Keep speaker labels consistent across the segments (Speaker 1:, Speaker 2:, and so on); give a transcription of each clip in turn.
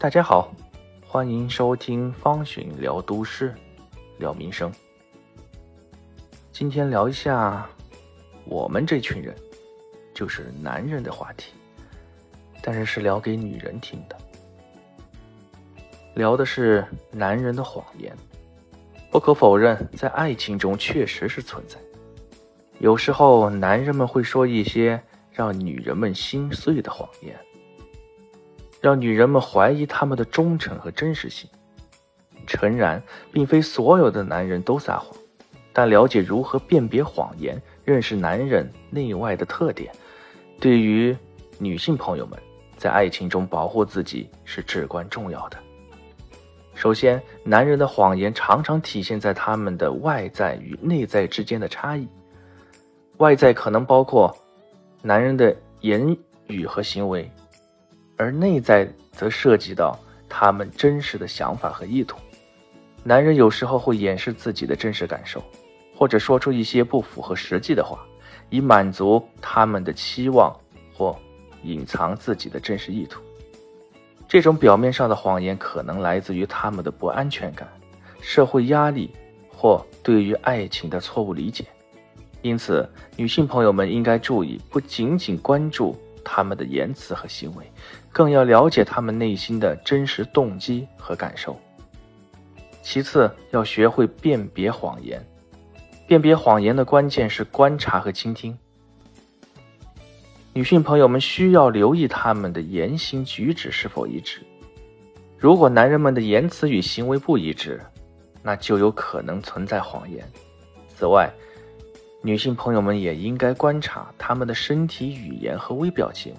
Speaker 1: 大家好，欢迎收听方寻聊都市，聊民生。今天聊一下我们这群人，就是男人的话题，但是是聊给女人听的。聊的是男人的谎言。不可否认，在爱情中确实是存在。有时候，男人们会说一些让女人们心碎的谎言。让女人们怀疑他们的忠诚和真实性。诚然，并非所有的男人都撒谎，但了解如何辨别谎言，认识男人内外的特点，对于女性朋友们在爱情中保护自己是至关重要的。首先，男人的谎言常常体现在他们的外在与内在之间的差异。外在可能包括男人的言语和行为。而内在则涉及到他们真实的想法和意图。男人有时候会掩饰自己的真实感受，或者说出一些不符合实际的话，以满足他们的期望或隐藏自己的真实意图。这种表面上的谎言可能来自于他们的不安全感、社会压力或对于爱情的错误理解。因此，女性朋友们应该注意，不仅仅关注。他们的言辞和行为，更要了解他们内心的真实动机和感受。其次，要学会辨别谎言。辨别谎言的关键是观察和倾听。女性朋友们需要留意他们的言行举止是否一致。如果男人们的言辞与行为不一致，那就有可能存在谎言。此外，女性朋友们也应该观察他们的身体语言和微表情，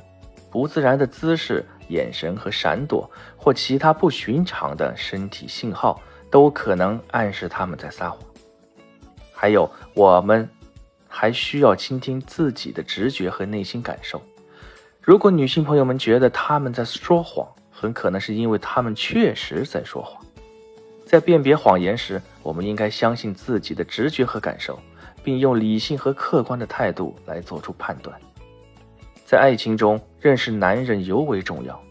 Speaker 1: 不自然的姿势、眼神和闪躲，或其他不寻常的身体信号，都可能暗示他们在撒谎。还有，我们还需要倾听自己的直觉和内心感受。如果女性朋友们觉得他们在说谎，很可能是因为他们确实在说谎。在辨别谎言时，我们应该相信自己的直觉和感受。并用理性和客观的态度来做出判断。在爱情中，认识男人尤为重要。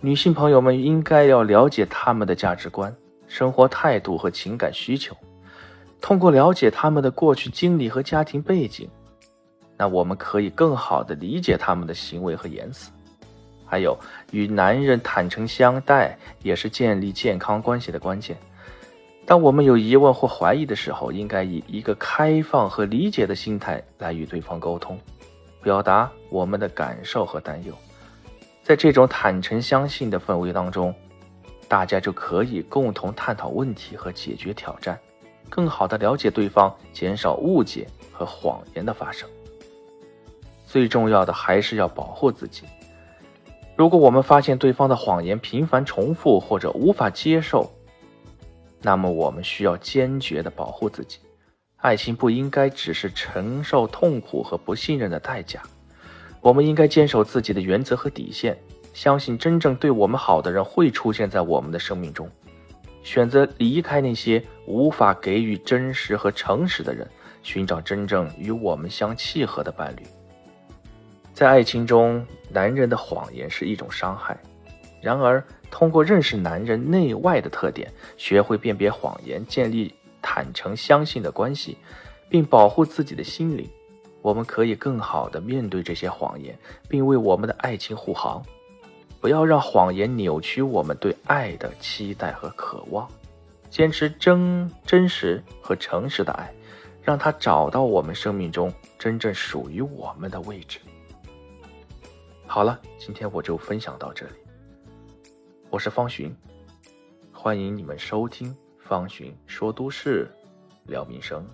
Speaker 1: 女性朋友们应该要了解他们的价值观、生活态度和情感需求。通过了解他们的过去经历和家庭背景，那我们可以更好地理解他们的行为和言辞。还有，与男人坦诚相待也是建立健康关系的关键。当我们有疑问或怀疑的时候，应该以一个开放和理解的心态来与对方沟通，表达我们的感受和担忧。在这种坦诚相信的氛围当中，大家就可以共同探讨问题和解决挑战，更好的了解对方，减少误解和谎言的发生。最重要的还是要保护自己。如果我们发现对方的谎言频繁重复或者无法接受，那么，我们需要坚决地保护自己。爱情不应该只是承受痛苦和不信任的代价。我们应该坚守自己的原则和底线，相信真正对我们好的人会出现在我们的生命中，选择离开那些无法给予真实和诚实的人，寻找真正与我们相契合的伴侣。在爱情中，男人的谎言是一种伤害。然而，通过认识男人内外的特点，学会辨别谎言，建立坦诚相信的关系，并保护自己的心灵，我们可以更好的面对这些谎言，并为我们的爱情护航。不要让谎言扭曲我们对爱的期待和渴望，坚持真真实和诚实的爱，让他找到我们生命中真正属于我们的位置。好了，今天我就分享到这里。我是方寻，欢迎你们收听方寻说都市，聊民生。